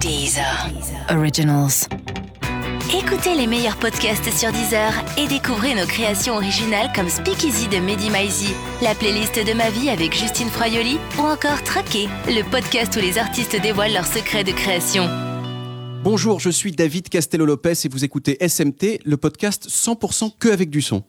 Deezer. Originals. Écoutez les meilleurs podcasts sur Deezer et découvrez nos créations originales comme Speakeasy de Mehdi Maizi, la playlist de ma vie avec Justine Froyoli ou encore Traqué, le podcast où les artistes dévoilent leurs secrets de création. Bonjour, je suis David Castello-Lopez et vous écoutez SMT, le podcast 100% que avec du son.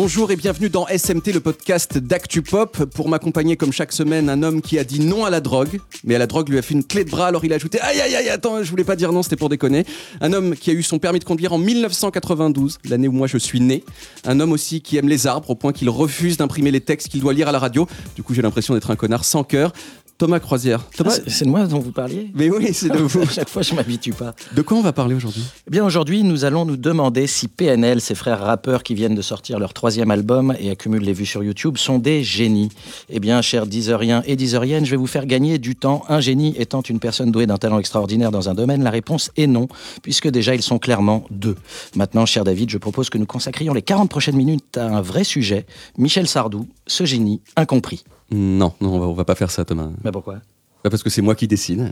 Bonjour et bienvenue dans SMT, le podcast d'Actu Pop. Pour m'accompagner comme chaque semaine, un homme qui a dit non à la drogue, mais à la drogue lui a fait une clé de bras, alors il a ajouté Aïe aïe aïe, attends, je voulais pas dire non, c'était pour déconner. Un homme qui a eu son permis de conduire en 1992, l'année où moi je suis né. Un homme aussi qui aime les arbres au point qu'il refuse d'imprimer les textes qu'il doit lire à la radio. Du coup, j'ai l'impression d'être un connard sans cœur. Thomas Croisière. Thomas, Ah, c'est de moi dont vous parliez? Mais oui, c'est de vous. À chaque fois, je m'habitue pas. De quoi on va parler aujourd'hui? Eh bien, aujourd'hui, nous allons nous demander si PNL, ces frères rappeurs qui viennent de sortir leur troisième album et accumulent les vues sur YouTube, sont des génies. Eh bien, chers Deezeriens et Deezeriennes, je vais vous faire gagner du temps. Un génie étant une personne douée d'un talent extraordinaire dans un domaine, la réponse est non, puisque déjà, ils sont clairement deux. Maintenant, cher David, je propose que nous consacrions les 40 prochaines minutes à un vrai sujet. Michel Sardou, ce génie incompris. Non, non, on va, va pas faire ça, Thomas. Mais pourquoi? Bah, Parce que c'est moi qui décide.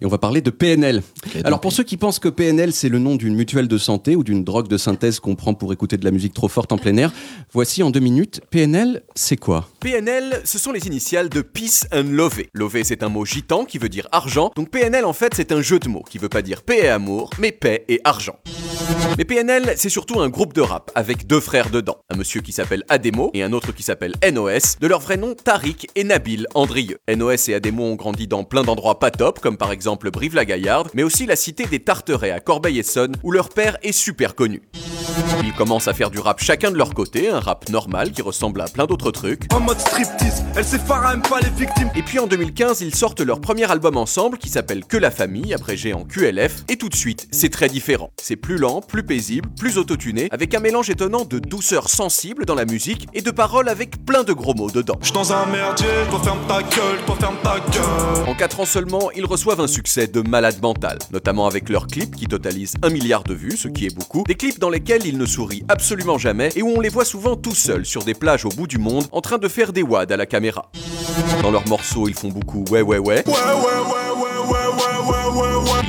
Et on va parler de PNL. Alors pour ceux qui pensent que PNL c'est le nom d'une mutuelle de santé ou d'une drogue de synthèse qu'on prend pour écouter de la musique trop forte en plein air, voici en deux minutes, PNL c'est quoi? PNL, ce sont les initiales de Peace and Love. Love, c'est un mot gitan qui veut dire argent. Donc PNL, en fait, c'est un jeu de mots qui veut pas dire paix et amour, mais paix et argent. Mais PNL, c'est surtout un groupe de rap avec deux frères dedans. Un monsieur qui s'appelle Ademo et un autre qui s'appelle NOS, de leur vrai nom Tariq et Nabil Andrieux. NOS et Ademo ont grandi dans plein d'endroits pas top, comme par exemple Brive-la-Gaillarde, mais aussi la cité des Tarterets à Corbeil-Essonne, où leur père est super connu. Ils commencent à faire du rap chacun de leur côté, un rap normal qui ressemble à plein d'autres trucs. En mode striptease, elle s'effare, aime pas les victimes. Et puis en 2015, ils sortent leur premier album ensemble qui s'appelle Que la famille, abrégé en QLF, et tout de suite, c'est très différent. C'est plus lent, plus paisible, plus autotuné, avec un mélange étonnant de douceur sensible dans la musique et de paroles avec plein de gros mots dedans. J'suis dans un merdier, toi ferme ta gueule, toi ferme ta gueule. En 4 ans seulement, ils reçoivent un succès de malade mental, notamment avec leurs clips qui totalisent un milliard de vues, ce qui est beaucoup, des clips dans lesquels ils ne sourient absolument jamais et où on les voit souvent tout seuls sur des plages au bout du monde en train de faire des wads à la caméra. Dans leurs morceaux, ils font beaucoup ouais. Ouais, ouais, ouais, ouais, ouais,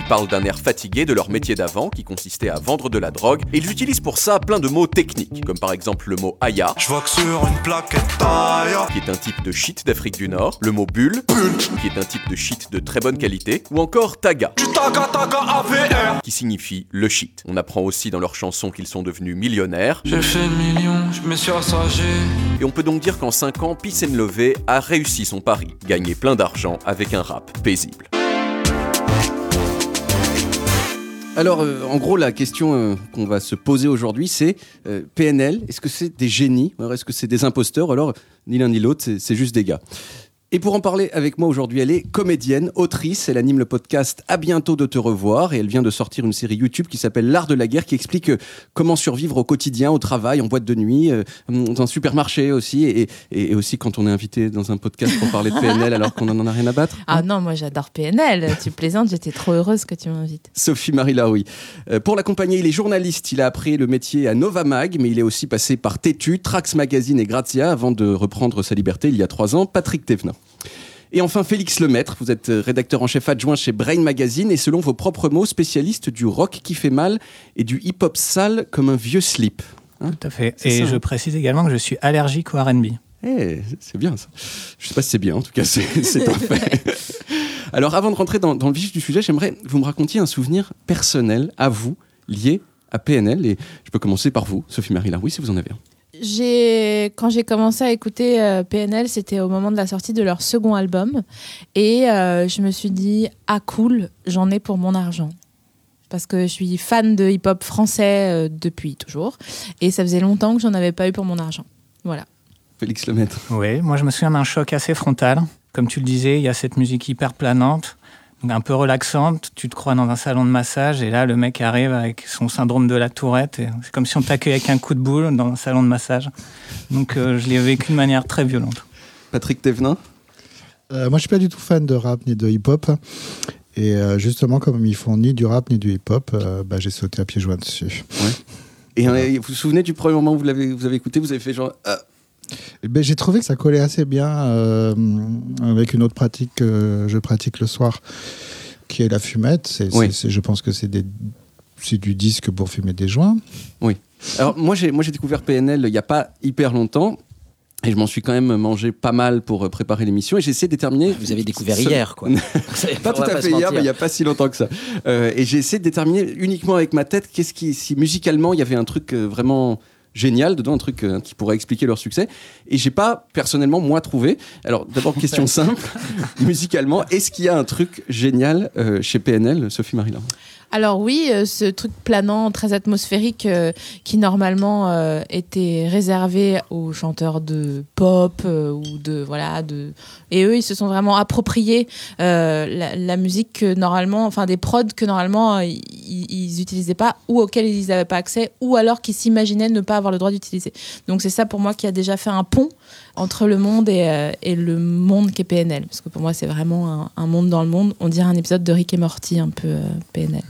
parlent d'un air fatigué de leur métier d'avant qui consistait à vendre de la drogue et ils utilisent pour ça plein de mots techniques, comme par exemple le mot aya, J'vois que sur une plaquette taille. qui est un type de shit d'Afrique du Nord, le mot bulle, qui est un type de shit de très bonne qualité, ou encore taga, Du taga taga AVR. qui signifie le shit. On apprend aussi dans leurs chansons qu'ils sont devenus millionnaires, J'ai fait le million, je me suis rassagé. et on peut donc dire qu'en 5 ans, Peace and Love a réussi son pari, gagner plein d'argent avec un rap paisible. Alors euh, en gros la question euh, qu'on va se poser aujourd'hui c'est euh, PNL, est-ce que c'est des génies? Est-ce que c'est des imposteurs? Alors ni l'un ni l'autre c'est juste des gars et pour en parler avec moi aujourd'hui, elle est comédienne, autrice, elle anime le podcast À bientôt de te revoir et elle vient de sortir une série YouTube qui s'appelle L'art de la guerre qui explique euh, comment survivre au quotidien, au travail, en boîte de nuit, euh, dans un supermarché aussi et, aussi quand on est invité dans un podcast pour parler de PNL alors qu'on en a rien à battre. Ah non, moi j'adore PNL. Tu plaisantes, j'étais trop heureuse que tu m'invites. Sophie-Marie Laroui. Euh, pour l'accompagner, il est journaliste. Il a appris le métier à Nova Mag, mais il est aussi passé par Tétu, Trax Magazine et Grazia avant de reprendre sa liberté il y a trois ans. Patrick Thévenin. Et enfin, Félix Lemaître. Vous êtes euh, rédacteur en chef adjoint chez Brain Magazine et selon vos propres mots, spécialiste du rock qui fait mal et du hip-hop sale comme un vieux slip. Hein? Tout à fait. Et ça, je hein? précise également que je suis allergique au RB. Eh, c'est bien ça. Je sais pas si c'est bien, en tout cas, c'est c'est un fait. Alors, avant de rentrer dans, dans le vif du sujet, j'aimerais que vous me racontiez un souvenir personnel à vous, lié à PNL. Et je peux commencer par vous, Sophie-Marie Laroui, si vous en avez un. J'ai quand j'ai commencé à écouter euh, PNL, c'était au moment de la sortie de leur second album et euh, je me suis dit ah cool, j'en ai pour mon argent. Parce que je suis fan de hip-hop français euh, depuis toujours et ça faisait longtemps que j'en avais pas eu pour mon argent. Voilà. Félix Lemaître. Oui, moi je me souviens d'un choc assez frontal. Comme tu le disais, il y a cette musique hyper planante, donc un peu relaxante. Tu te crois dans un salon de massage et là le mec arrive avec son syndrome de la tourette. et C'est comme si on t'accueillait avec un coup de boule dans un salon de massage. Donc euh, je l'ai vécu de manière très violente. Patrick Thévenin. Euh, moi, je suis pas du tout fan de rap ni de hip-hop. Et euh, justement, comme ils font ni du rap ni du hip-hop, euh, bah, j'ai sauté à pieds joints dessus. Et vous vous souvenez du premier moment où vous l'avez vous avez écouté, vous avez fait genre ah, Eh ben, J'ai trouvé que ça collait assez bien euh, avec une autre pratique que je pratique le soir, qui est la fumette. C'est, Oui. je pense que c'est, du disque pour fumer des joints. Alors moi j'ai moi j'ai découvert PNL il y a pas hyper longtemps. Et je m'en suis quand même mangé pas mal pour euh, préparer l'émission et j'ai essayé de déterminer. Vous avez découvert Ce- hier, quoi. Pas tout à fait hier, mais il n'y a pas si longtemps que ça. Euh, et j'ai essayé de déterminer uniquement avec ma tête qu'est-ce qui, si musicalement il y avait un truc euh, vraiment génial dedans, un truc euh, qui pourrait expliquer leur succès. Et j'ai pas personnellement moi trouvé. Alors d'abord question simple, musicalement, est-ce qu'il y a un truc génial euh, chez PNL, Sophie Marie Alors oui, euh, ce truc planant, très atmosphérique, euh, qui normalement euh, était réservé aux chanteurs de pop ou de voilà de, et eux ils se sont vraiment appropriés la, musique que normalement, enfin des prods que normalement ils, ils utilisaient pas ou auxquels ils n'avaient pas accès ou alors qu'ils s'imaginaient ne pas avoir le droit d'utiliser. Donc c'est ça pour moi qui a déjà fait un pont entre le monde et, le monde qu'est PNL, parce que pour moi c'est vraiment un, un monde dans le monde. On dirait un épisode de Rick et Morty un peu PNL.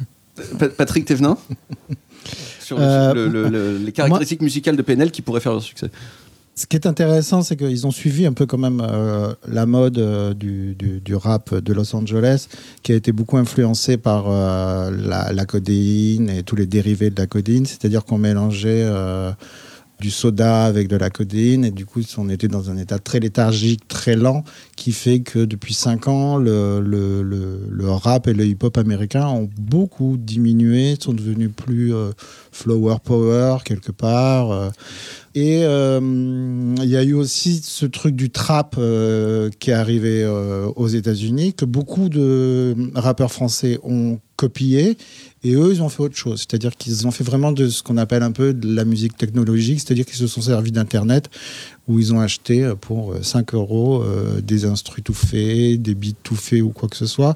Pa- Patrick Thévenin Sur le- Euh, le- le- le- les caractéristiques musicales de PNL qui pourraient faire leur succès. Ce qui est intéressant, c'est qu'ils ont suivi un peu quand même euh, la mode euh, du, du- du rap de Los Angeles, qui a été beaucoup influencé par euh, la, la codéine et tous les dérivés de la codéine. C'est-à-dire qu'on mélangeait du soda avec de la codéine, et du coup, on était dans un état très léthargique, très lent, qui fait que depuis 5 ans, le, le- le- rap et le hip-hop américain ont beaucoup diminué, sont devenus plus euh, flower power quelque part. euh, et euh, il y a eu aussi ce truc du trap qui est arrivé aux États-Unis, que beaucoup de rappeurs français ont copié, et eux, ils ont fait autre chose. C'est-à-dire qu'ils ont fait vraiment de ce qu'on appelle un peu de la musique technologique, c'est-à-dire qu'ils se sont servis d'Internet, où ils ont acheté euh, pour euh, 5 euros euh, des instrus tout faits, des beats tout faits ou quoi que ce soit.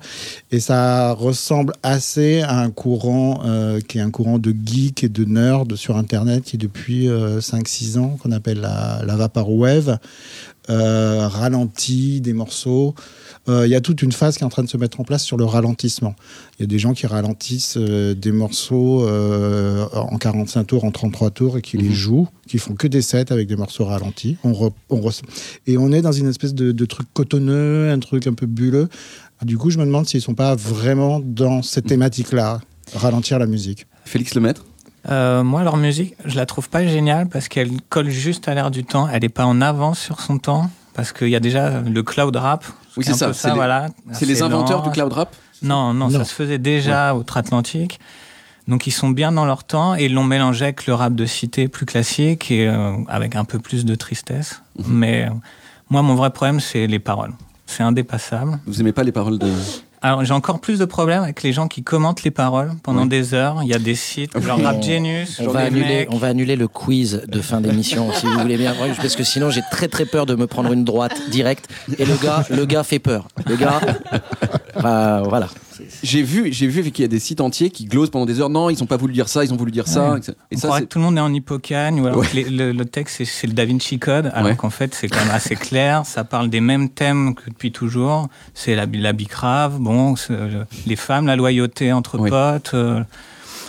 Et ça ressemble assez à un courant euh, qui est un courant de geek et de nerd sur Internet qui depuis 5-6 ans, qu'on appelle la, la Vaporwave, euh, ralentit des morceaux. Euh, Il y a toute une phase qui est en train de se mettre en place sur le ralentissement. Il y a des gens qui ralentissent euh, des morceaux euh, en 45 tours, en 33 tours et qui les jouent, qui font que des sets avec des morceaux ralentis. On re- on re- et on est dans une espèce de, de truc cotonneux, un truc un peu bulleux. Du coup, je me demande s'ils sont pas vraiment dans cette thématique-là, ralentir la musique. Félix Lemaître Euh, moi, leur musique, je la trouve pas géniale parce qu'elle colle juste à l'air du temps. Elle n'est pas en avance sur son temps parce qu'il y a déjà le cloud rap. Oui, est c'est ça. C'est les- voilà, C'est les inventeurs lent. du cloud rap Non, non, Non. ça se faisait déjà outre-Atlantique. Donc ils sont bien dans leur temps et ils l'ont mélangé avec le rap de cité plus classique et euh, avec un peu plus de tristesse. Mhm. Mais euh, moi, mon vrai problème, c'est les paroles. C'est indépassable. Vous aimez pas les paroles de. Alors j'ai encore plus de problèmes avec les gens qui commentent les paroles pendant des heures. Il y a des sites genre On- Rap Genius, On va, annuler, on va annuler le quiz de fin d'émission, si vous voulez bien. Parce que sinon, j'ai très très peur de me prendre une droite directe. Et le gars, le gars fait peur. Le gars. Bah, voilà. J'ai vu, j'ai vu qu'il y a des sites entiers qui glosent pendant des heures. Non, ils ont pas voulu dire ça, ils ont voulu dire ça. Et on ça, que tout le monde est en hippocagne ou alors Ouais. que les- le, le texte c'est- le Da Vinci Code alors Ouais. qu'en fait c'est quand même assez clair ça parle des mêmes thèmes que depuis toujours c'est la, la bicrave bon euh, les femmes la loyauté entre potes euh,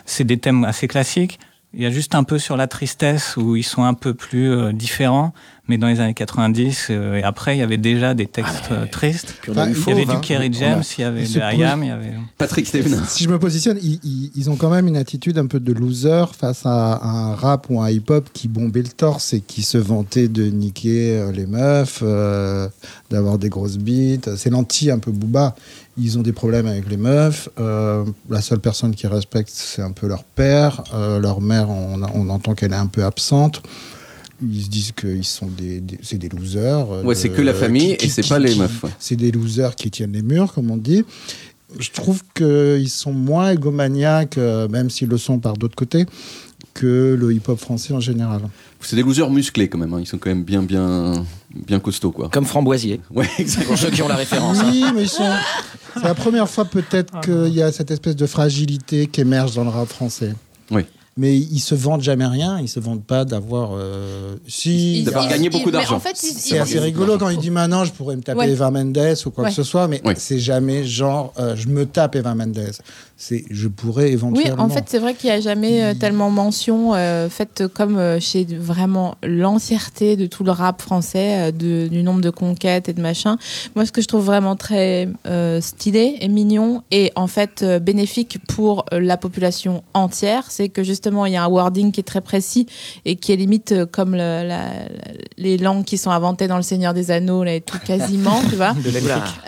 c'est des thèmes assez classiques il y a juste un peu sur la tristesse où ils sont un peu plus euh, différents mais dans les années 90 euh, et après il y avait déjà des textes euh, tristes Bah, il il y avait du hein. Kerry James il y avait de IAM il y avait Patrick Steven. Si je me positionne, ils, ils- ils ont quand même une attitude un peu de loser face à, un rap ou un hip-hop qui bombait le torse et qui se vantait de niquer euh, les meufs, euh, d'avoir des grosses bites. C'est l'anti un peu booba. Ils ont des problèmes avec les meufs. Euh, la seule personne qui respecte, c'est un peu leur père. Euh, leur mère, on, on entend qu'elle est un peu absente. Ils se disent qu'ils sont des, des- c'est des losers. euh, Ouais, c'est que la famille qui- et c'est pas les meufs. ouais. c'est des losers qui tiennent les murs, comme on dit. Je trouve qu'ils sont moins égomaniaques, euh, même s'ils le sont par d'autres côtés, que le hip-hop français en général. C'est des losers musclés quand même. hein. Ils sont quand même bien, bien, bien costauds quoi. Comme Framboisier, Ouais, exactement. pour ceux qui ont la référence. hein. Oui, mais ils sont... c'est la première fois peut-être qu'il y a cette espèce de fragilité qui émerge dans le rap français. Oui. Mais ils se vendent jamais rien, ils se vendent pas d'avoir. euh, Si, D'avoir gagné ils- beaucoup d'argent. En fait, ils- C'est ils- assez rigolo quand il dit maintenant je pourrais me taper Ouais. Eva Mendes ou quoi Ouais. que ce soit, mais Ouais. c'est jamais genre euh, je me tape Eva Mendes. C'est je pourrais Oui, éventuellement. en fait, c'est vrai qu'il n'y a jamais euh, tellement mention euh, faite comme euh, chez vraiment l'entièreté de tout le rap français, euh, de- du nombre de conquêtes et de machin. Moi, ce que je trouve vraiment très euh, stylé et mignon et en fait euh, bénéfique pour euh, la population entière, c'est que justement, il y a un wording qui est très précis et qui est limite euh, comme le- la- la- les langues qui sont inventées dans Le Seigneur des Anneaux là, et tout quasiment, tu vois. De.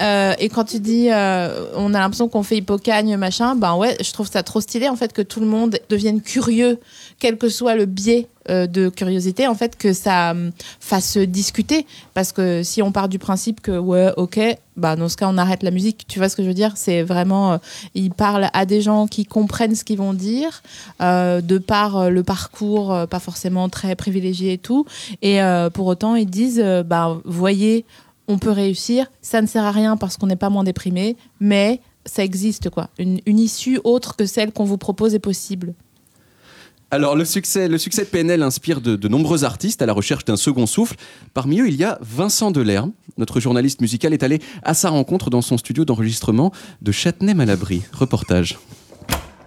Euh, et quand tu dis, euh, on a l'impression qu'on fait hippocagne, machin, ben ouais, je trouve ça trop stylé en fait que tout le monde devienne curieux, quel que soit le biais euh, de curiosité, en fait, que ça hum, fasse discuter. Parce que si on part du principe que, ouais, ok, bah dans ce cas, on arrête la musique. Tu vois ce que je veux dire? C'est vraiment, euh, ils parlent à des gens qui comprennent ce qu'ils vont dire, euh, de par le parcours, pas forcément très privilégié et tout. Et pour autant, ils disent, bah, voyez, on peut réussir, ça ne sert à rien parce qu'on n'est pas moins déprimé, mais ça existe quoi. Une, une issue autre que celle qu'on vous propose est possible. Alors, le succès, le succès de PNL inspire de, de nombreux artistes à la recherche d'un second souffle. Parmi eux, il y a Vincent Delerme. Notre journaliste musical est allé à sa rencontre dans son studio d'enregistrement de Châtenay-Malabry. Reportage.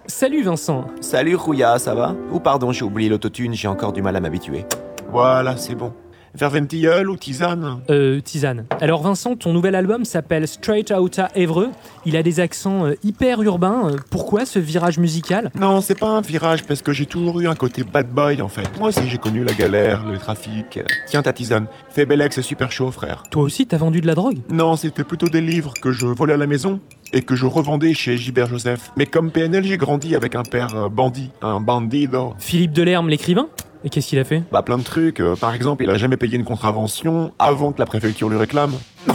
Salut Vincent. Salut Rouya, ça va? Ou pardon, j'ai oublié l'autotune, j'ai encore du mal à m'habituer. Voilà, c'est bon. Verventilleul ou tisane Euh, tisane. Alors Vincent, ton nouvel album s'appelle Straight Outta Évreux. Il a des accents euh, hyper urbains. Euh, Pourquoi ce virage musical? Non, c'est pas un virage parce que j'ai toujours eu un côté bad boy en fait. Moi aussi j'ai connu la galère, le trafic. Tiens ta tisane, fais Bellex, c'est super chaud frère. Toi aussi, t'as vendu de la drogue? Non, c'était plutôt des livres que je volais à la maison et que je revendais chez Gilbert Joseph. Mais comme PNL, j'ai grandi avec un père euh, bandit, un bandido. Philippe Delerme, l'écrivain? Et qu'est-ce qu'il a fait? Bah plein de trucs. Euh, par exemple, il a jamais payé une contravention avant que la préfecture lui réclame.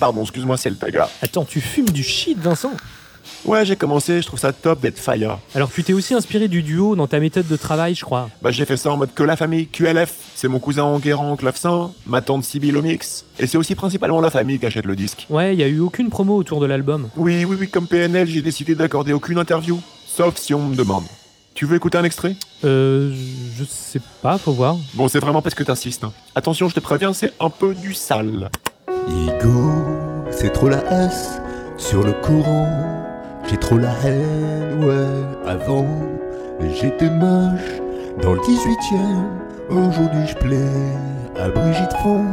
Pardon, excuse-moi, c'est le taga. Attends, tu fumes du shit, Vincent? Ouais, j'ai commencé, je trouve ça top d'être fire. Alors tu t'es aussi inspiré du duo dans ta méthode de travail, je crois. Bah j'ai fait ça en mode que la famille QLF. C'est mon cousin Enguerrand en clavecin, ma tante Sibylle au mix. Et c'est aussi principalement la famille qui achète le disque. Ouais, il y a eu aucune promo autour de l'album. Oui, oui, oui, comme PNL, j'ai décidé d'accorder aucune interview. Sauf si on me demande. Tu veux écouter un extrait? Euh, je sais pas, faut voir. Bon, c'est vraiment parce que t'insistes. hein. Attention, je te préviens, c'est un peu du sale. Ego, c'est trop la S sur le courant. J'ai trop la haine, ouais. Avant, j'étais moche dans le 18ème. Aujourd'hui, je plais à Brigitte Font,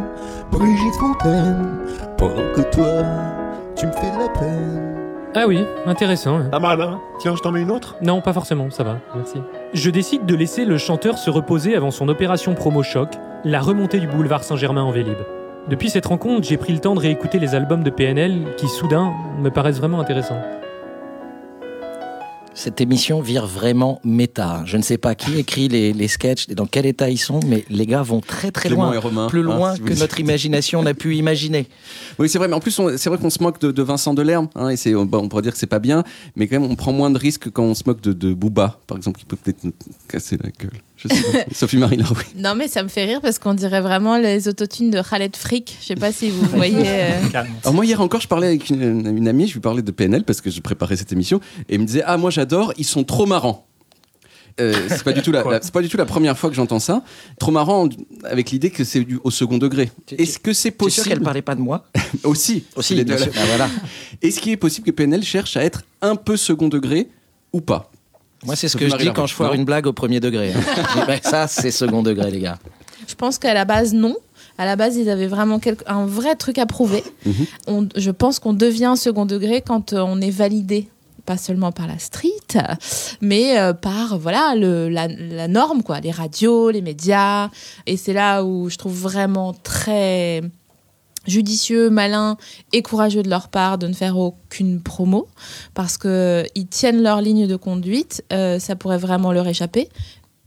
Brigitte Fontaine. Pendant que toi, tu me fais de la peine. Ah oui, intéressant. Pas mal, hein Tiens, je t'en mets une autre Non, pas forcément, ça va, merci. Je décide de laisser le chanteur se reposer avant son opération promo choc, la remontée du boulevard Saint-Germain en Vélib. Depuis cette rencontre, j'ai pris le temps de réécouter les albums de PNL qui, soudain, me paraissent vraiment intéressants. Cette émission vire vraiment méta. Je ne sais pas qui écrit les, les sketchs et dans quel état ils sont, mais les gars vont très très Clément loin. Romain, plus hein, loin si vous que notre imagination n'a pu imaginer. Oui, c'est vrai, mais en plus, c'est vrai qu'on se moque de, de Vincent Delerme, hein, et c'est, bon, on pourrait dire que c'est pas bien, mais quand même, on prend moins de risques quand on se moque de, de Booba, par exemple, qui peut peut-être nous casser la gueule. Je sais pas. Sophie Marie Laroui. Non, mais ça me fait rire parce qu'on dirait vraiment les autotunes de Khaled Frick. Je sais pas si vous voyez. euh, Alors moi hier encore je parlais avec une, une amie, je lui parlais de PNL parce que je préparais cette émission et elle me disait ah moi j'adore, ils sont trop marrants. Euh, c'est pas du tout la, la- c'est pas du tout la première fois que j'entends ça. Trop marrant avec l'idée que c'est au second degré. Est-ce que c'est es sûr possible qu'elle parlait pas de moi? Aussi Aussi, les deux. Ah, voilà. Est-ce qu'il est possible que PNL cherche à être un peu second degré ou pas? Moi, c'est ce que je dis quand je foire une blague au premier degré. hein. Ben, ça, c'est second degré, les gars. Je pense qu'à la base, non. À la base, ils avaient vraiment un vrai truc à prouver. Mhm. On- je pense qu'on devient second degré quand euh, on est validé pas seulement par la street, mais euh, par voilà le, la, la norme quoi, les radios, les médias. Et c'est là où je trouve vraiment très judicieux, malin et courageux de leur part de ne faire aucune promo parce que ils tiennent leur ligne de conduite. euh, ça pourrait vraiment leur échapper.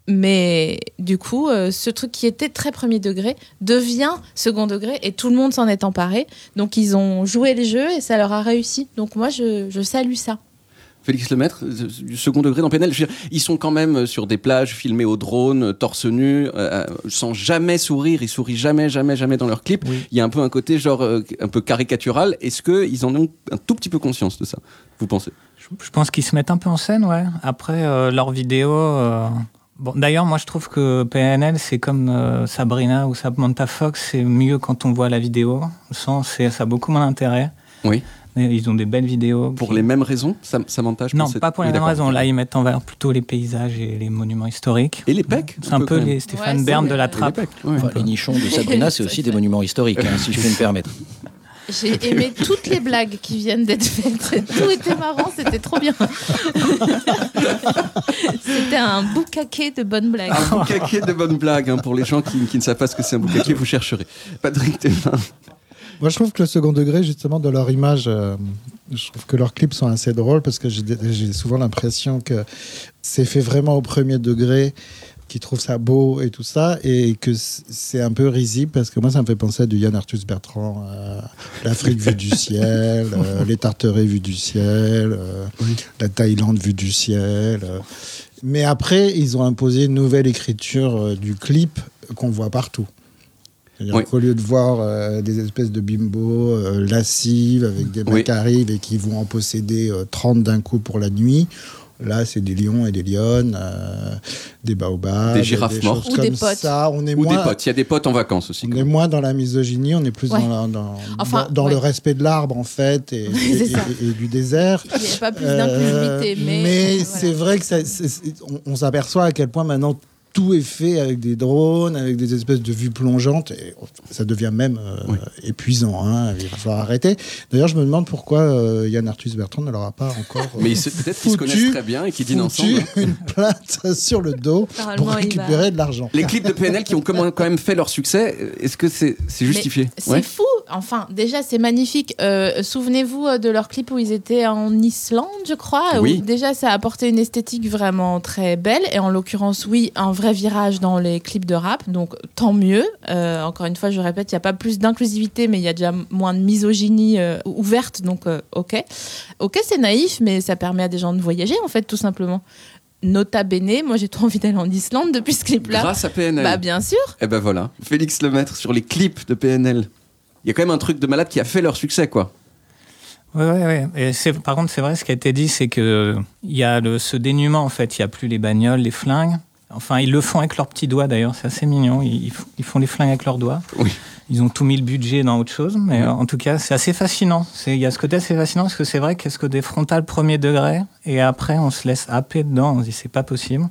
Mais du coup, euh, ce truc qui était très premier degré devient second degré et tout le monde s'en est emparé. Donc ils ont joué le jeu et ça leur a réussi. Donc moi, je, je salue ça. Félix Lemaître, euh, du second degré dans PNL, je veux dire, ils sont quand même euh, sur des plages filmées au drone, euh, torse nu, euh, sans jamais sourire, ils sourient jamais, jamais, jamais dans leurs clips. Il y a un peu un côté genre euh, un peu caricatural. Est-ce qu'ils en ont un tout petit peu conscience de ça Vous pensez? Je pense qu'ils se mettent un peu en scène, ouais. Après, euh, leurs vidéos. Bon, D'ailleurs, moi, je trouve que PNL, c'est comme euh, Sabrina ou Samantha Fox, c'est mieux quand on voit la vidéo. Sans, ça a beaucoup moins d'intérêt. Oui. Ils ont des belles vidéos. Pour les mêmes raisons, Sam- Samantha je Non, pas pour les oui, mêmes raisons. Là, ils mettent en valeur plutôt les paysages et les monuments historiques. Et les pecs C'est un peu les Stéphane Bern de la trappe. Enfin, les nichons de Sabrina, c'est aussi des monuments historiques, hein, si je puis me permettre. J'ai aimé toutes les blagues qui viennent d'être faites. Tout était marrant, c'était trop bien. c'était un boucaquet de bonnes blagues. Un boucaquet de bonnes blagues hein, pour les gens qui, qui ne savent pas ce que c'est un boucaquet, vous chercherez. Patrick Thémin. Moi, je trouve que le second degré, justement, de leur image, euh, je trouve que leurs clips sont assez drôles parce que j'ai souvent l'impression que c'est fait vraiment au premier degré, qu'ils trouvent ça beau et tout ça, et que c'est un peu risible parce que moi, ça me fait penser à du Yann Arthus Bertrand, euh, l'Afrique vue du ciel, euh, les Tarterets vus du ciel, euh, la Thaïlande vue du ciel. Mais après, ils ont imposé une nouvelle écriture du clip qu'on voit partout. Oui. qu'au lieu de voir euh, des espèces de bimbos euh, lascives avec des mecs Oui. qui arrivent et qui vont en posséder euh, 30 d'un coup pour la nuit, là c'est des lions et des lionnes, euh, des baobabs, Des girafes mortes. Ou comme des potes. ça. On est Ou moins, des potes. Il y a des potes en vacances aussi. on est moins dans la misogynie, on est plus Ouais. dans, la- dans, Enfin, dans, dans le respect de l'arbre en fait et, et- C'est ça. et- et du désert. Il n'y a pas plus Euh, d'inclusivité, mais. voilà. c'est vrai que ça- on, on s'aperçoit à quel point maintenant tout est fait avec des drones, avec des espèces de vues plongeantes. Et ça devient même euh, épuisant. hein. Il va falloir arrêter. D'ailleurs, je me demande pourquoi euh, Yann Arthus Bertrand ne leur a pas encore. euh, Mais peut-être qu'ils se connaissent très bien et qu'ils dînent ensemble. hein. une plainte sur le dos pour récupérer de l'argent. Les clips de PNL qui ont quand même- fait leur succès, euh, est-ce que c'est justifié C'est Ouais. fou. Enfin, déjà, c'est magnifique. Euh, Souvenez-vous de leur clip où ils étaient en Islande, je crois. Oui. Où déjà, ça a apporté une esthétique vraiment très belle. Et en l'occurrence, oui, un vrai virage dans les clips de rap. Donc, tant mieux. Euh, encore une fois, je répète, il n'y a pas plus d'inclusivité, mais il y a déjà moins de misogynie euh, ouverte. Donc, euh, ok. Ok, c'est naïf, mais ça permet à des gens de voyager, en fait, tout simplement. Nota bene, moi j'ai trop envie d'aller en Islande depuis ce clip-là. Grâce à PNL. Bah, bien sûr. Eh ben voilà, Félix Lemaître sur les clips de PNL. Il y a quand même un truc de malade qui a fait leur succès, quoi. Ouais, ouais, ouais. Et c'est, par contre, c'est vrai, ce qui a été dit, c'est que il y a le, ce dénuement, en fait. Il n'y a plus les bagnoles, les flingues. Enfin, ils le font avec leurs petits doigts, d'ailleurs. C'est assez mignon. Ils, ils font- les flingues avec leurs doigts. Oui. Ils ont tout mis le budget dans autre chose. Mais en tout cas, c'est assez fascinant. Il y a ce côté assez fascinant parce que c'est vrai qu'est-ce que des frontales premier degré. Et après, on se laisse happer dedans. On se dit, c'est pas possible.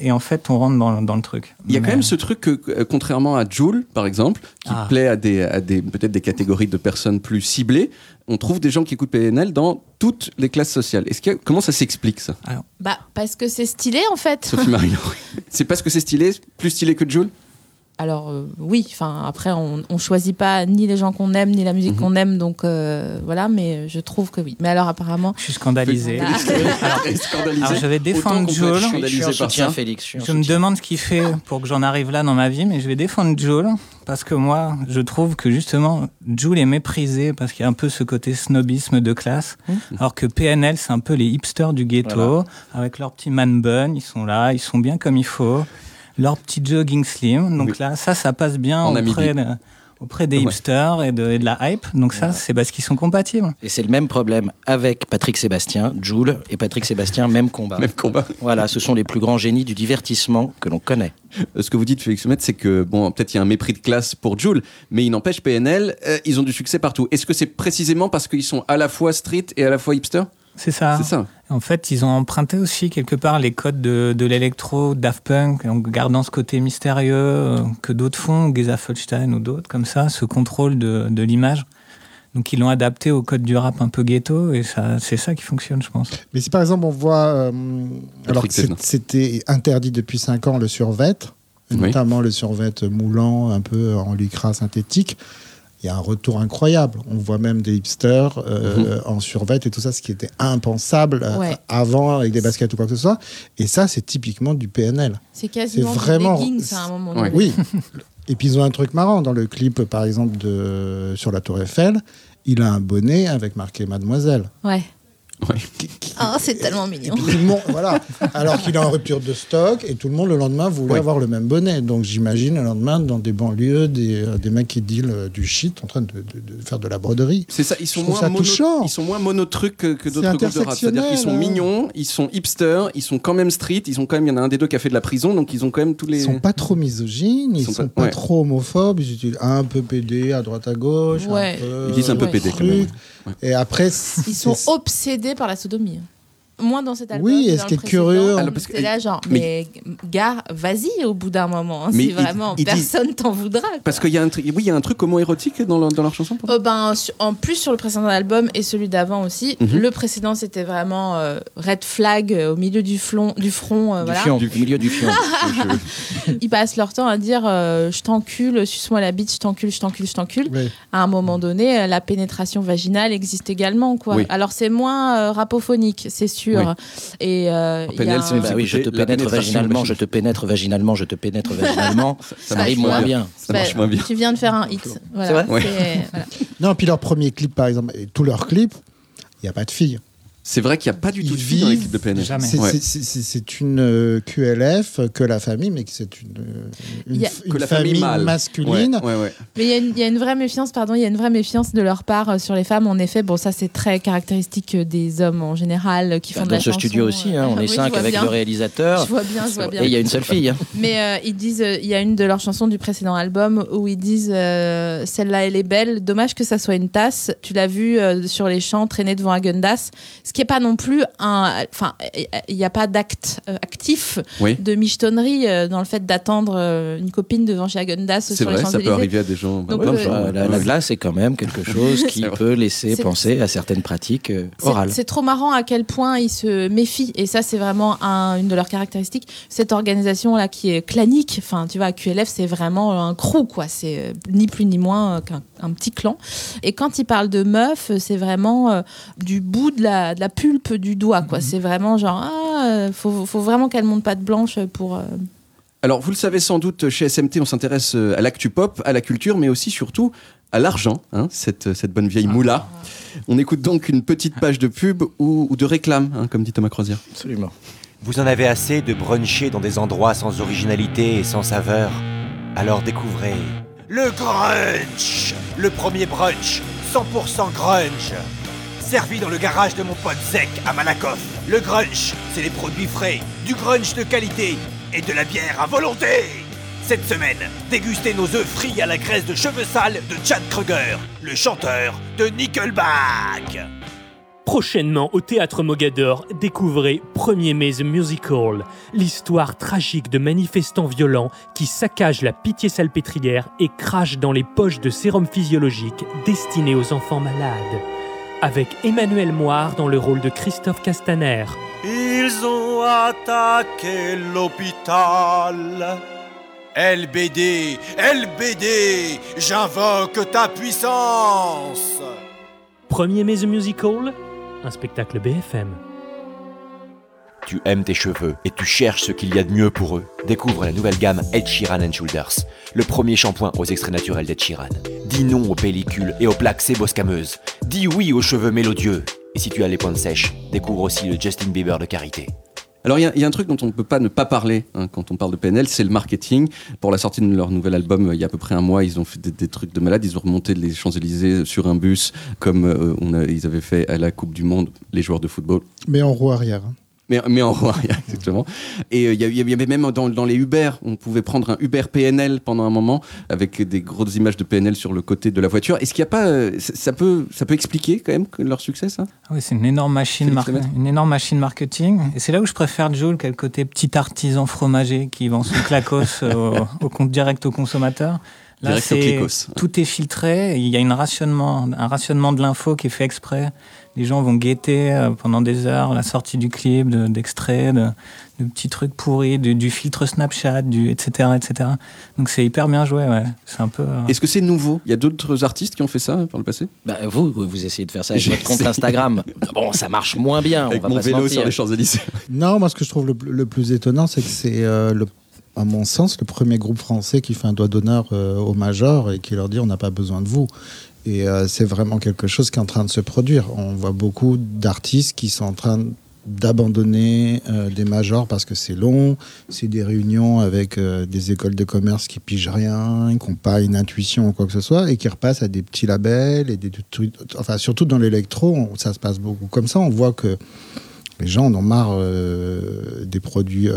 Et en fait, on rentre dans, dans le truc. Il y a quand même ce truc que, euh, contrairement à Joule, par exemple, qui Ah. plaît à des, à des peut-être des catégories de personnes plus ciblées, on trouve des gens qui écoutent PNL dans toutes les classes sociales. Est-ce que comment ça s'explique ça, Bah, parce que c'est stylé, en fait. Sophie Marino C'est parce que c'est stylé, plus stylé que Joule? Alors euh, oui, enfin après on, on choisit pas ni les gens qu'on aime ni la musique Mhm. qu'on aime, donc euh, voilà. Mais je trouve que oui. Mais alors apparemment, Je suis scandalisé. Voilà. Alors, je vais défendre Joel. Je suis scandalisé en par soutien, ça. Félix. je suis en Je me demande ce qu'il fait pour que j'en arrive là dans ma vie, mais je vais défendre Joel parce que moi, je trouve que justement, Joel est méprisé parce qu'il y a un peu ce côté snobisme de classe, alors que PNL, c'est un peu les hipsters du ghetto, Voilà. avec leur petit man bun, ils sont là, ils sont bien comme il faut, leur petit jogging slim. Donc Oui. là, ça, ça passe bien En auprès, de- auprès des Ouais. hipsters et de, et de la hype. Donc ça, c'est parce qu'ils sont compatibles. Et c'est le même problème avec Patrick Sébastien, Joule et Patrick Sébastien, même combat. Même combat. Voilà, ce sont les plus grands génies du divertissement que l'on connaît. Euh, Ce que vous dites, Félix Lemaître, c'est que, bon, peut-être il y a un mépris de classe pour Joule, mais il n'empêche PNL, euh, ils ont du succès partout. Est-ce que c'est précisément parce qu'ils sont à la fois street et à la fois hipster? C'est ça. En fait, ils ont emprunté aussi quelque part les codes de, de l'électro, Daft Punk, en gardant ce côté mystérieux euh, que d'autres font, Geza Folstein ou d'autres comme ça, ce contrôle de, de l'image. Donc ils l'ont adapté au code du rap un peu ghetto et ça, c'est ça qui fonctionne, je pense. Mais si par exemple on voit, euh, alors que c'était interdit depuis 5 ans le survêt, Oui. notamment le survêt moulant un peu en lycra synthétique, il y a un retour incroyable. On voit même des hipsters euh, en survêt et tout ça, ce qui était impensable euh, Ouais. avant avec des baskets ou quoi que ce soit. Et ça, c'est typiquement du PNL. c'est quasiment C'est vraiment- du leggings à un moment Ouais. donné. Oui. Et puis ils ont un truc marrant dans le clip, par exemple, de sur la Tour Eiffel. Il a un bonnet avec marqué Mademoiselle. Ouais. Oh, c'est tellement mignon. Tout le monde, voilà. Alors qu'il est en rupture de stock et tout le monde le lendemain voulait Ouais. avoir le même bonnet. Donc j'imagine le lendemain dans des banlieues des, euh, des mecs qui dealent euh, du shit en train de, de- de faire de la broderie. C'est ça, ils sont moins ça mono, touchant. ils sont moins monotrucs que, d'autres groupes de rap. C'est-à-dire qu'ils sont hein. mignons, ils sont hipsters, ils sont quand même street, ils ont quand même, il y en a un des deux qui a fait de la prison, donc ils ont quand même tous les. Ils sont pas trop misogynes, ils sont sont, pas- pas, ouais. trop homophobes, ils utilisent un peu PD à droite à gauche. Ouais. Un peu, Ils disent un peu Ouais. PD quand même. truc. Et après, Ils sont obsédés par la sodomie. Moins dans cet album. Oui, que et dans ce le qui est curieux- Alors, parce que- C'est là, genre, mais- mais, gars, vas-y au bout d'un moment. hein, Mais si vraiment personne t'en voudra. Parce qu'il y a un truc, oui, il y a un truc dans, leur- dans leur chanson. Oh, ben, en plus sur le précédent album et celui d'avant aussi, Mhm. le précédent c'était vraiment euh, red flag euh, au milieu du, flon, du front. euh, Du voilà. fion, au milieu du fion. Ils passent leur temps à dire euh, je t'encule, suce-moi la bite, je t'encule, je t'encule, je t'encule. Oui. À un moment donné, la pénétration vaginale existe également. Quoi. Oui. Alors c'est moins euh, rapophonique, c'est sûr. Oui. Et euh, PNL, un- Bah oui, je te pénètre vaginalement, je te pénètre vaginalement, je te pénètre vaginalement. ça marche arrive moins bien. bien. Ça marche moins bien. Tu viens de faire un hit. Voilà, vrai Ouais. c'est- voilà. Non, puis leur premier clip, par exemple, et tous leurs clips, il n'y a pas de filles. C'est vrai qu'il n'y a pas du tout de filles dans clips de PNL. jamais. C'est Ouais. une euh, QLF que la famille, mais que c'est une, euh, une, Il y a- une Que la famille masculine. Ouais, ouais, ouais. Mais il y, a une- il y a une vraie méfiance, pardon, il y a une vraie méfiance de leur part euh, sur les femmes. En effet, bon, ça c'est très caractéristique des hommes en général qui font de Dans la ce chanson, studio aussi, hein, on est oui, cinq avec bien. le réalisateur. Je vois bien, je vois bien. Et il y a une seule fille. hein. Mais euh, ils disent, euh, il y a une de leurs chansons du précédent album où ils disent euh, celle-là elle est belle, dommage que ça soit une tasse. Tu l'as vu euh, sur les champs traîner devant un Gundas, ce qui est pas non plus un, enfin il n'y a pas d'acte euh, actif Oui. de michetonnerie euh, dans le fait d'attendre euh, une copine devant chez Agundas C'est sur les vrai, ça peut arriver à des gens. bah, Donc, euh, Euh, ouais. la, la glace est quand même quelque chose qui vrai. peut laisser penser à certaines pratiques euh, orales. C'est trop marrant à quel point ils se méfient. Et ça, c'est vraiment un- une de leurs caractéristiques. Cette organisation-là qui est clanique, enfin, tu vois, QLF, c'est vraiment un crew, quoi. C'est euh, ni plus ni moins euh, qu'un un petit clan. Et quand ils parlent de meufs, c'est vraiment euh, du bout de la, de la pulpe du doigt, quoi. C'est vraiment genre, ah, euh, faut, faut vraiment qu'elle monte pas de blanche pour. euh, Alors, vous le savez sans doute, chez SMT, on s'intéresse euh, à l'actu pop, à la culture, mais aussi surtout à l'argent, hein, cette, cette bonne vieille moula. On écoute donc une petite page de pub ou, ou de réclame, hein, comme dit Thomas Crozière. Absolument. Vous en avez assez de bruncher dans des endroits sans originalité et sans saveur Alors découvrez le Grunch Le premier brunch 100% grunge Servi dans le garage de mon pote Zek à Malakoff. Le Grunch, c'est les produits frais, du grunge de qualité et de la bière à volonté Cette semaine, dégustez nos œufs frits à la graisse de cheveux sales de Chad Kruger, le chanteur de Nickelback Prochainement au théâtre Mogador, découvrez Premier mai The Musical, l'histoire tragique de manifestants violents qui saccagent la pitié salpêtrière et crachent dans les poches de sérum physiologique destinés aux enfants malades. Avec Emmanuel Moire dans le rôle de Christophe Castaner. Ils ont attaqué l'hôpital. LBD, LBD, j'invoque ta puissance. Premier mai The Musical, un spectacle BFM. Tu aimes tes cheveux et tu cherches ce qu'il y a de mieux pour eux. Découvre la nouvelle gamme Ed Sheeran and Shoulders, le premier shampoing aux extraits naturels d'Ed Sheeran. Dis non aux pellicules et aux plaques séboscameuses. Dis oui aux cheveux mélodieux. Et si tu as les pointes sèches, découvre aussi le Justin Bieber de karité. Alors, il y a- il y, a un truc dont on ne peut pas ne pas parler hein, quand on parle de PNL, c'est le marketing. Pour la sortie de leur nouvel album, euh, il y a à peu près un mois, ils ont fait des, des trucs de malade. Ils ont remonté les Champs-Élysées sur un bus, comme euh, on a- ils avaient fait à la Coupe du Monde, les joueurs de football. Mais en roue arrière. Mais, mais en roue arrière, exactement. Et euh, il y, avait même dans, dans les Uber, on pouvait prendre un Uber PNL pendant un moment, avec des grosses images de PNL sur le côté de la voiture. Est-ce qu'il n'y a pas. euh, ça, peut, ça peut expliquer quand même leur succès, ça? Ah oui, c'est une énorme machine, une énorme machine marketing. Et c'est là où je préfère Joule, qui a le côté petit artisan fromager qui vend son clacos au, au compte direct au consommateur. Là, Direct au c'est tout est filtré. Il y a une rationnement, un rationnement de l'info qui est fait exprès. Les gens vont guetter euh, pendant des heures la sortie du clip, de- d'extraits, de, de petits trucs pourris, du, du filtre Snapchat, du etc. etc. Donc c'est hyper bien joué. Ouais. C'est un peu. euh, Est-ce que c'est nouveau? Il y a d'autres artistes qui ont fait ça par le passé? Bah, vous, vous essayez de faire ça avec votre compte. Instagram. Bon, ça marche moins bien. Avec on va mon pas vélo sur les Champs-Élysées. Non, moi, ce que je trouve le, le plus étonnant, c'est que c'est, euh, le- à mon sens, le premier groupe français qui fait un doigt d'honneur euh, aux majors et qui leur dit on n'a pas besoin de vous. Et euh, c'est vraiment quelque chose qui est en train de se produire. On voit beaucoup d'artistes qui sont en train d'abandonner euh, des majors parce que c'est long, c'est des réunions avec euh, des écoles de commerce qui pigent rien, qui n'ont pas une intuition ou quoi que ce soit, et qui repassent à des petits labels et des trucs. Enfin, surtout dans l'électro, ça se passe beaucoup comme ça. On voit que les gens en ont marre des produits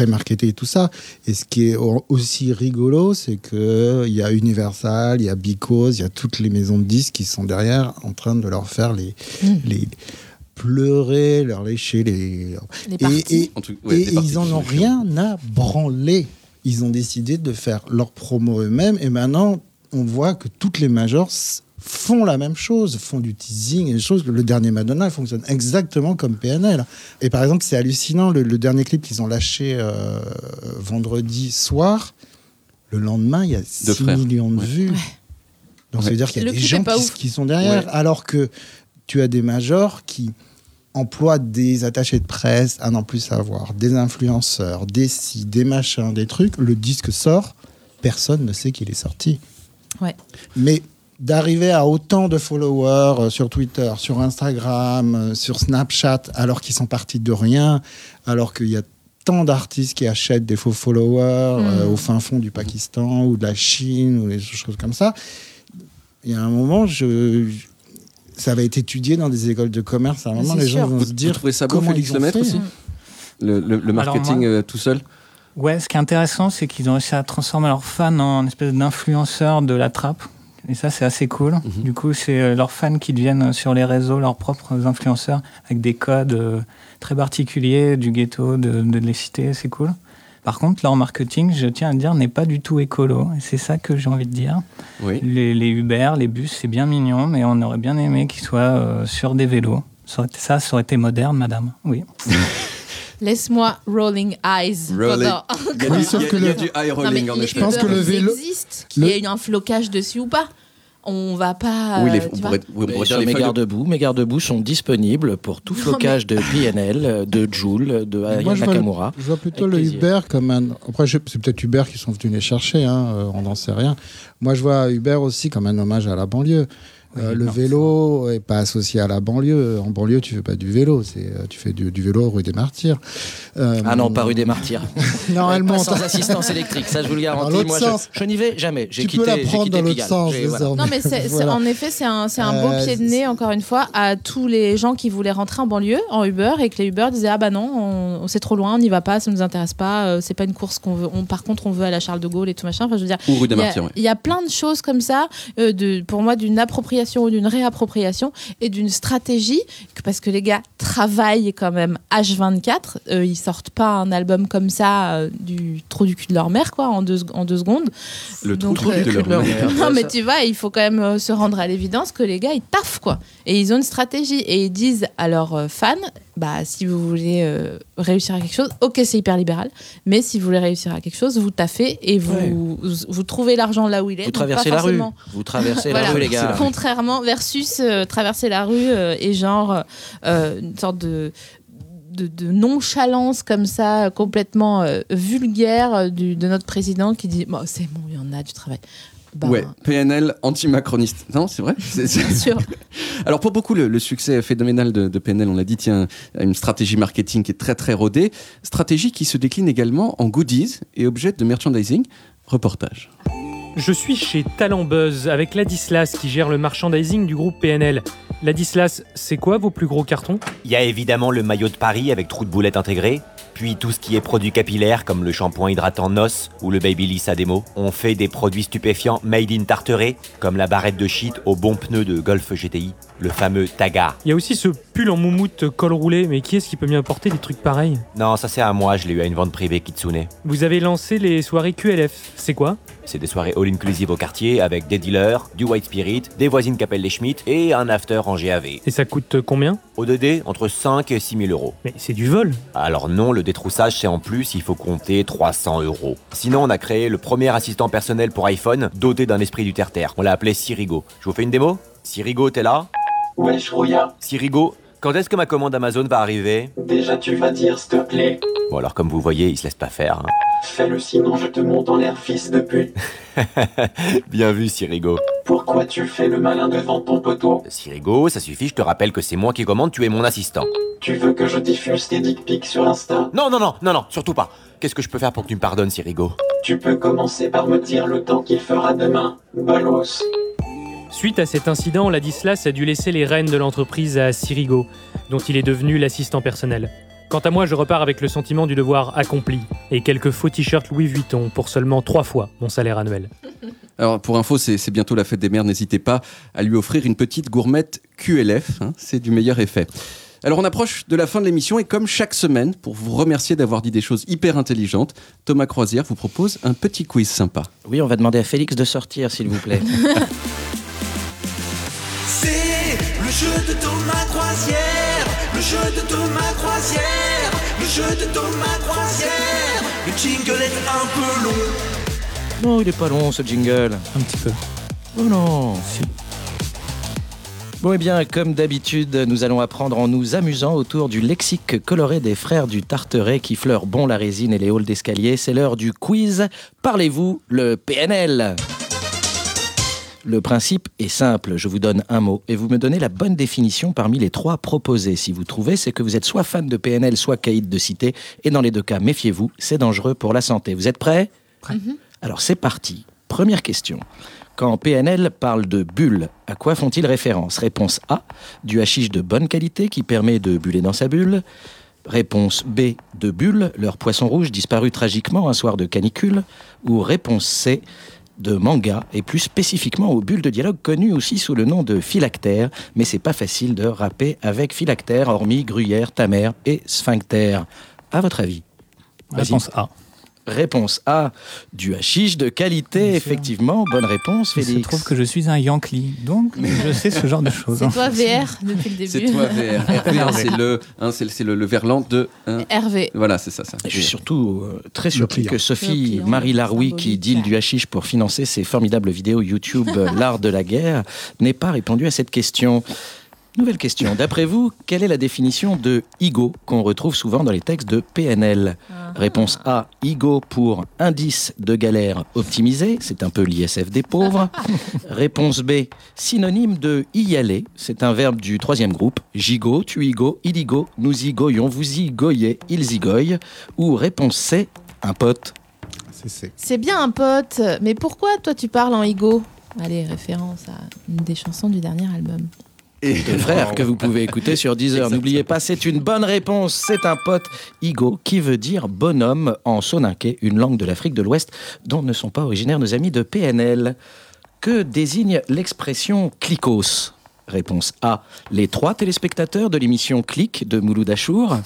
euh, pré-marketés et tout ça. Et ce qui est au- aussi rigolo, c'est que il y a Universal, il y a Because, il y a toutes les maisons de disques qui sont derrière en train de leur faire les, les pleurer, leur lécher les. Les et parties. et- En tout- ouais, et les parties ils en ont rien à branler. Ils ont décidé de faire leur promo eux-mêmes et maintenant on voit que toutes les majors font la même chose, font du teasing et des choses. Le dernier Madonna fonctionne exactement comme PNL. Et par exemple, c'est hallucinant, le, le dernier clip qu'ils ont lâché euh, vendredi soir, le lendemain, il y a 6 frères. millions de Ouais. vues. Donc ça veut dire qu'il y a Le des gens qui, sont derrière, Ouais. alors que tu as des majors qui emploient des attachés de presse à n'en plus savoir, des influenceurs, des si, des machins, des trucs. Le disque sort, personne ne sait qu'il est sorti. Ouais. Mais d'arriver à autant de followers euh, sur Twitter, sur Instagram, euh, sur Snapchat, alors qu'ils sont partis de rien, alors qu'il y a tant d'artistes qui achètent des faux followers euh, Mm. au fin fond du Pakistan ou de la Chine ou des choses comme ça. Il y a un moment, je, je- ça va être étudié dans des écoles de commerce. À un moment, c'est les gens sûr. vont Vous, se vous dire trouvez ça beau, comment Félix Lemaître fait. aussi le, le- le marketing moi- euh, tout seul Ouais, ce qui est intéressant, c'est qu'ils ont réussi à transformer leurs fans en espèce d'influenceurs de la trappe. Et ça, c'est assez cool. Mhm. Du coup, c'est euh, leurs fans qui deviennent euh, sur les réseaux leurs propres influenceurs avec des codes euh, très particuliers du ghetto, de, de les citer, c'est cool. Par contre, leur marketing, je tiens à le dire, n'est pas du tout écolo. C'est ça que j'ai envie de dire. Oui. Les, les Uber, les bus, c'est bien mignon, mais on aurait bien aimé qu'ils soient euh, sur des vélos. Ça, ça, ça aurait été moderne, madame. Oui. Laisse-moi rolling eyes. Rolling. Il y a Oui, du- il y a- que il y a le- du eye Non, mais rolling en les effet. pense que le vélo- existent, qu'il y ait eu un flocage dessus ou pas. On va pas. Oui, les- on pourrait, oui, on dire les mes feuilles de- garde-boue, mes garde-boue sont disponibles pour tout Non, flocage de PNL, de Joule, de Moi, Aya je vois, le- Nakamura. je vois plutôt le plaisir. Uber comme un. Après, je- c'est peut-être Uber qui sont venus les chercher, hein, euh, on n'en sait rien. Moi, je vois Uber aussi comme un hommage à la banlieue. Euh, le non, vélo n'est pas associé à la banlieue. En banlieue, tu fais pas du vélo, c'est euh, tu fais du, du vélo rue des Martyrs. Euh, Ah non, pas rue des Martyrs. Non, elle monte. sans assistance électrique, ça je vous le garantis. l'autre Moi, sens. je, je n'y vais jamais. Tu quitté, peux la prendre dans l'autre sens, voilà. Non, mais Voilà. en effet, c'est un, un Euh, bon pied de nez, encore une fois, à tous les gens qui voulaient rentrer en banlieue, en Uber, et que les Uber disaient Ah bah non, on, c'est trop loin, on n'y va pas, ça nous intéresse pas, euh, c'est pas une course qu'on veut. On, par contre, on veut à Charles de Gaulle et tout machin. Enfin, je veux dire, Ou rue des il y a- Martyrs, ouais. il y, a plein de choses comme ça, de, pour moi, d'une appropriation ou d'une réappropriation et d'une stratégie, que- parce que les gars travaillent quand même H24, euh, ils sortent pas un album comme ça euh, du trou du cul de leur mère, quoi, en deux, en deux secondes. Le trou Donc, du cul euh, de leur mère. non, mais tu vois, il faut quand même euh, se rendre à l'évidence que les gars, ils taffent, quoi. Et ils ont une stratégie. Et ils disent à leurs euh, fans, bah, si vous voulez euh, réussir à quelque chose, ok, c'est hyper libéral, mais si vous voulez réussir à quelque chose, vous taffez et vous, Ouais. vous, vous trouvez l'argent là où il est. Vous traversez la rue. Vous traversez Voilà. la rue, les gars. Contrairement versus euh, traverser la rue euh, et genre euh, une sorte de, de, de nonchalance comme ça, complètement euh, vulgaire du, de notre président qui dit bon, c'est bon, il y en a du travail. Bah, Ouais, PNL anti-macroniste. Non, c'est vrai C'est- c'est- Bien sûr. Alors pour beaucoup, le, le succès phénoménal de, de PNL, on l'a dit, tient à une stratégie marketing qui est très très rodée, stratégie qui se décline également en goodies et objets de merchandising. Reportage. Je suis chez Talent Buzz avec Ladislas qui gère le merchandising du groupe PNL. Ladislas, c'est quoi vos plus gros cartons? Il y a évidemment le maillot de Paris avec trou de boulette intégré, puis tout ce qui est produits capillaires comme le shampoing hydratant NOS ou le Babyliss à démo. On fait des produits stupéfiants made in Tarteret, comme la barrette de shit au bon pneu de Golf GTI, le fameux Taga. Il y a aussi ce pull en moumoute col roulé, mais qui est-ce qui peut bien porter des trucs pareils Non, ça c'est à moi, je l'ai eu à une vente privée Kitsune. Vous avez lancé les soirées QLF, c'est quoi C'est des soirées all-inclusive au quartier avec des dealers, du white spirit, des voisines qu'appellent les Schmitt et un after en GAV. Et ça coûte combien Au 2D, entre 5 et 6 000 euros. Mais c'est du vol Alors non, le détroussage c'est en plus, il faut compter 300 euros. Sinon, on a créé le premier assistant personnel pour iPhone doté d'un esprit du terre-terre. On l'a appelé Sirigo. Je vous fais une démo? Sirigo, t'es là? Wesh Rouya, Sirigo, quand est-ce que ma commande Amazon va arriver? Déjà tu vas dire s'il te plaît. Bon alors comme vous voyez, il se laisse pas faire. hein. Fais-le sinon je te monte en l'air fils de pute. Bien vu Sirigo. Pourquoi tu fais le malin devant ton poteau? Sirigo, ça suffit, je te rappelle que c'est moi qui commande, tu es mon assistant. Tu veux que je diffuse tes dick pics sur Insta? Non, non, non, non, non, surtout pas. Qu'est-ce que je peux faire pour que tu me pardonnes, Sirigo? Tu peux commencer par me dire le temps qu'il fera demain. Bolos. Suite à cet incident, Ladislas a dû laisser les rênes de l'entreprise à Sirigo, dont il est devenu l'assistant personnel. Quant à moi, je repars avec le sentiment du devoir accompli et quelques faux t-shirts Louis Vuitton pour seulement trois fois mon salaire annuel. Alors pour info, c'est bientôt la fête des mères, n'hésitez pas à lui offrir une petite gourmette QLF, hein, c'est du meilleur effet. Alors on approche de la fin de l'émission et comme chaque semaine, pour vous remercier d'avoir dit des choses hyper intelligentes, Thomas Croisière vous propose un petit quiz sympa. Oui, on va demander à Félix de sortir, s'il vous plaît. C'est le jeu de Thomas Croisière, le jeu de Thomas Croisière, le jeu de Thomas Croisière. Le jingle est un peu long. non, il est pas long ce jingle. Un petit peu. Oh non. Bon, eh bien, comme d'habitude, nous allons apprendre en nous amusant autour du lexique coloré des frères du Tarteret qui fleurent bon la résine et les halls d'escalier. C'est l'heure du quiz. Parlez-vous le PNL Le principe est simple. Je vous donne un mot et vous me donnez la bonne définition parmi les trois proposés. Si vous trouvez, c'est que vous êtes soit fan de PNL, soit caïd de cité. Et dans les deux cas, méfiez-vous, c'est dangereux pour la santé. Vous êtes prêts? Alors c'est parti. Première question. Quand PNL parle de bulles, à quoi font-ils référence? Réponse A, du hashish de bonne qualité qui permet de buller dans sa bulle. Réponse B, de bulles, leur poisson rouge disparu tragiquement un soir de canicule. Ou réponse C, de manga, et plus spécifiquement aux bulles de dialogue connues aussi sous le nom de phylactère, mais c'est pas facile de rapper avec phylactère, hormis gruyère, tamer et sphincter. À votre avis? Réponse A. Réponse A, du hashish de qualité, effectivement. Bonne réponse, Il se Félix. trouve que je suis un Yankee, donc je sais ce genre de choses. hein. C'est toi VR depuis le début. C'est toi VR. RV, hein, c'est le, hein, c'est le, c'est le- le verlan de. hein. Hervé. Voilà, c'est ça, ça. Je suis surtout euh, très surpris que Sophie client, Marie Laroui, qui deal du hashish pour financer ses formidables vidéos YouTube euh, L'art de la guerre, n'ait pas répondu à cette question. Nouvelle question. D'après vous, quelle est la définition de IGO qu'on retrouve souvent dans les textes de PNL Réponse A, IGO pour indice de galère optimisé, c'est un peu l'ISF des pauvres. Réponse B, synonyme de y aller, c'est un verbe du troisième groupe. Gigo, tu igo, il igo, nous y goyons, vous y goyez, ils y goyent. Ou réponse C, un pote. C'est bien un pote, mais pourquoi toi tu parles en ego Allez, référence à une des chansons du dernier album. Et de frère que vous pouvez écouter sur Deezer. N'oubliez pas, c'est une bonne réponse. C'est un pote Igo qui veut dire bonhomme en soninké, une langue de l'Afrique de l'Ouest dont ne sont pas originaires nos amis de PNL. Que désigne l'expression clicos Réponse A. Les trois téléspectateurs de l'émission Click de Mouloud Achour.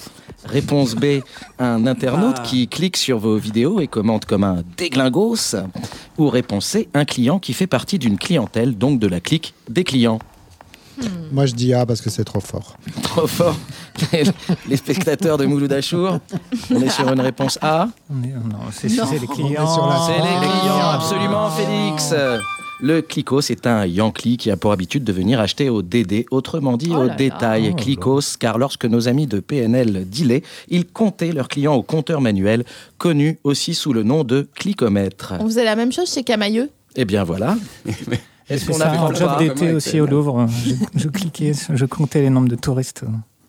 Réponse B. Un internaute qui clique sur vos vidéos et commente comme un déglingos. Ou réponse C. Un client qui fait partie d'une clientèle, donc de la clique des clients. Moi, je dis A parce que c'est trop fort. Trop fort. Les, les spectateurs de Mouloud Achour. On est sur une réponse A. On est- non, c'est Non. c'est les clients. sur la- C'est les clients, absolument, Félix. Le Clicos, c'est un Yankee qui a pour habitude de venir acheter au DD, autrement dit Oh au détail. Oh Clicos, car lorsque nos amis de PNL dealaient, ils comptaient leurs clients au compteur manuel, connu aussi sous le nom de clicomètre. On faisait la même chose chez Camailleux? Eh bien voilà. Est-ce C'est qu'on ça, apprend un job pas d'été aussi au Louvre? Je, je cliquais, je comptais les nombres de touristes.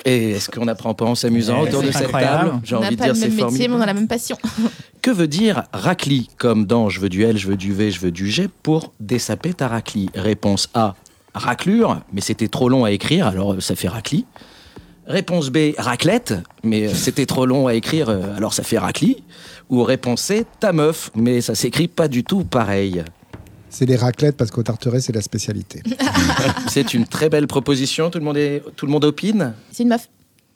Et est-ce qu'on apprend pas en s'amusant Ouais, autour de cette incroyable. table? J'ai on envie n'a de pas dire le même métier, mais on a la même passion. Que veut dire racli? Comme dans je veux du L, je veux du V, je veux du G pour dessaper ta racli Réponse A, raclure, mais c'était trop long à écrire, alors euh, ça fait racli. Réponse B, raclette, mais euh, c'était trop long à écrire, euh, alors ça fait racli. Ou réponse C, ta meuf, mais ça s'écrit pas du tout pareil. C'est les raclettes parce qu'au Tarteret, c'est la spécialité. C'est une très belle proposition, tout le monde, est, tout le monde opine? C'est une meuf.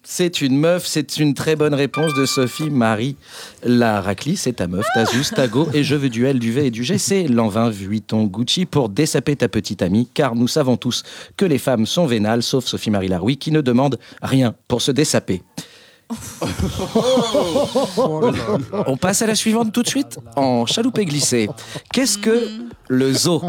C'est une meuf, c'est une très bonne réponse de Sophie Marie. La raclie, c'est ta meuf, ta Zeus, ta go, et je veux du L, du V et du G. C'est l'envin Vuitton Gucci pour dessaper ta petite amie, car nous savons tous que les femmes sont vénales, sauf Sophie Marie Laroui, qui ne demande rien pour se dessaper. On passe à la suivante tout de suite en chaloupé glissé. Qu'est-ce que le zoo?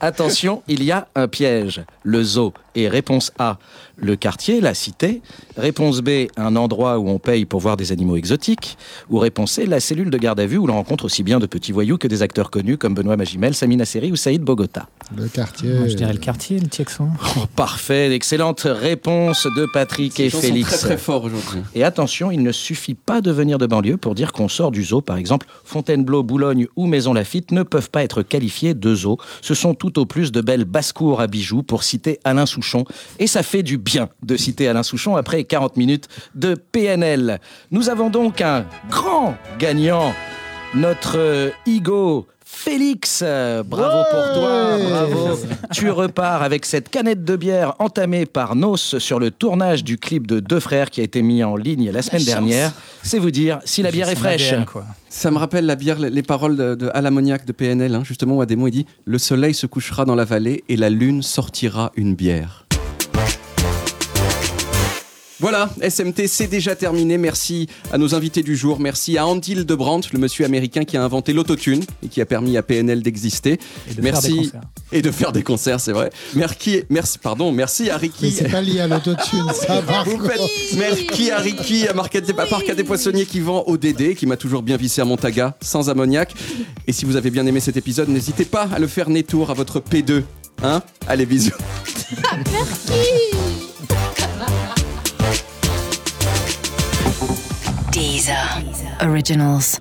Attention, il y a un piège. Le zoo Et réponse A, le quartier, la cité. Réponse B, un endroit où on paye pour voir des animaux exotiques. Ou réponse C, la cellule de garde à vue où l'on rencontre aussi bien de petits voyous que des acteurs connus comme Benoît Magimel, Samina Seri ou Saïd Bogota. Le quartier. Moi, je dirais le quartier, le Tiexon. Oh, parfait, excellente réponse de Patrick et gens sont Félix. très très forts aujourd'hui. Et attention, il ne suffit pas de venir de banlieue pour dire qu'on sort du zoo. Par exemple, Fontainebleau, Boulogne ou Maison Lafitte ne peuvent pas être qualifiés de zoo. Ce sont tout au plus de belles basses-cours à bijoux pour citer Alain Souchon. Et ça fait du bien de citer Alain Souchon après 40 minutes de PNL. Nous avons donc un grand gagnant, notre euh, Igo. Félix, bravo pour toi, bravo. Tu repars avec cette canette de bière entamée par Nos sur le tournage du clip de Deux Frères qui a été mis en ligne la semaine dernière. C'est vous dire si la bière est fraîche. Ça me rappelle la bière, les paroles de, de de PNL. hein. Justement, Ademo, il dit Le soleil se couchera dans la vallée et la lune sortira une bière. Voilà, SMT, c'est déjà terminé. Merci à nos invités du jour. Merci à Andy Hildebrandt, le monsieur américain qui a inventé l'autotune et qui a permis à PNL d'exister. Et de merci faire des concerts. et de faire des concerts, c'est vrai. Merci, merci, pardon, merci à Ricky. Mais c'est pas lié à l'autotune, ça, par Vous contre. faites- Merci à Ricky, à Marc à Parc à des Poissonniers qui vend au DD, qui m'a toujours bien vissé à mon taga, sans ammoniac. Et si vous avez bien aimé cet épisode, n'hésitez pas à le faire tour à votre P2. Hein Allez, bisous. Deezer Originals.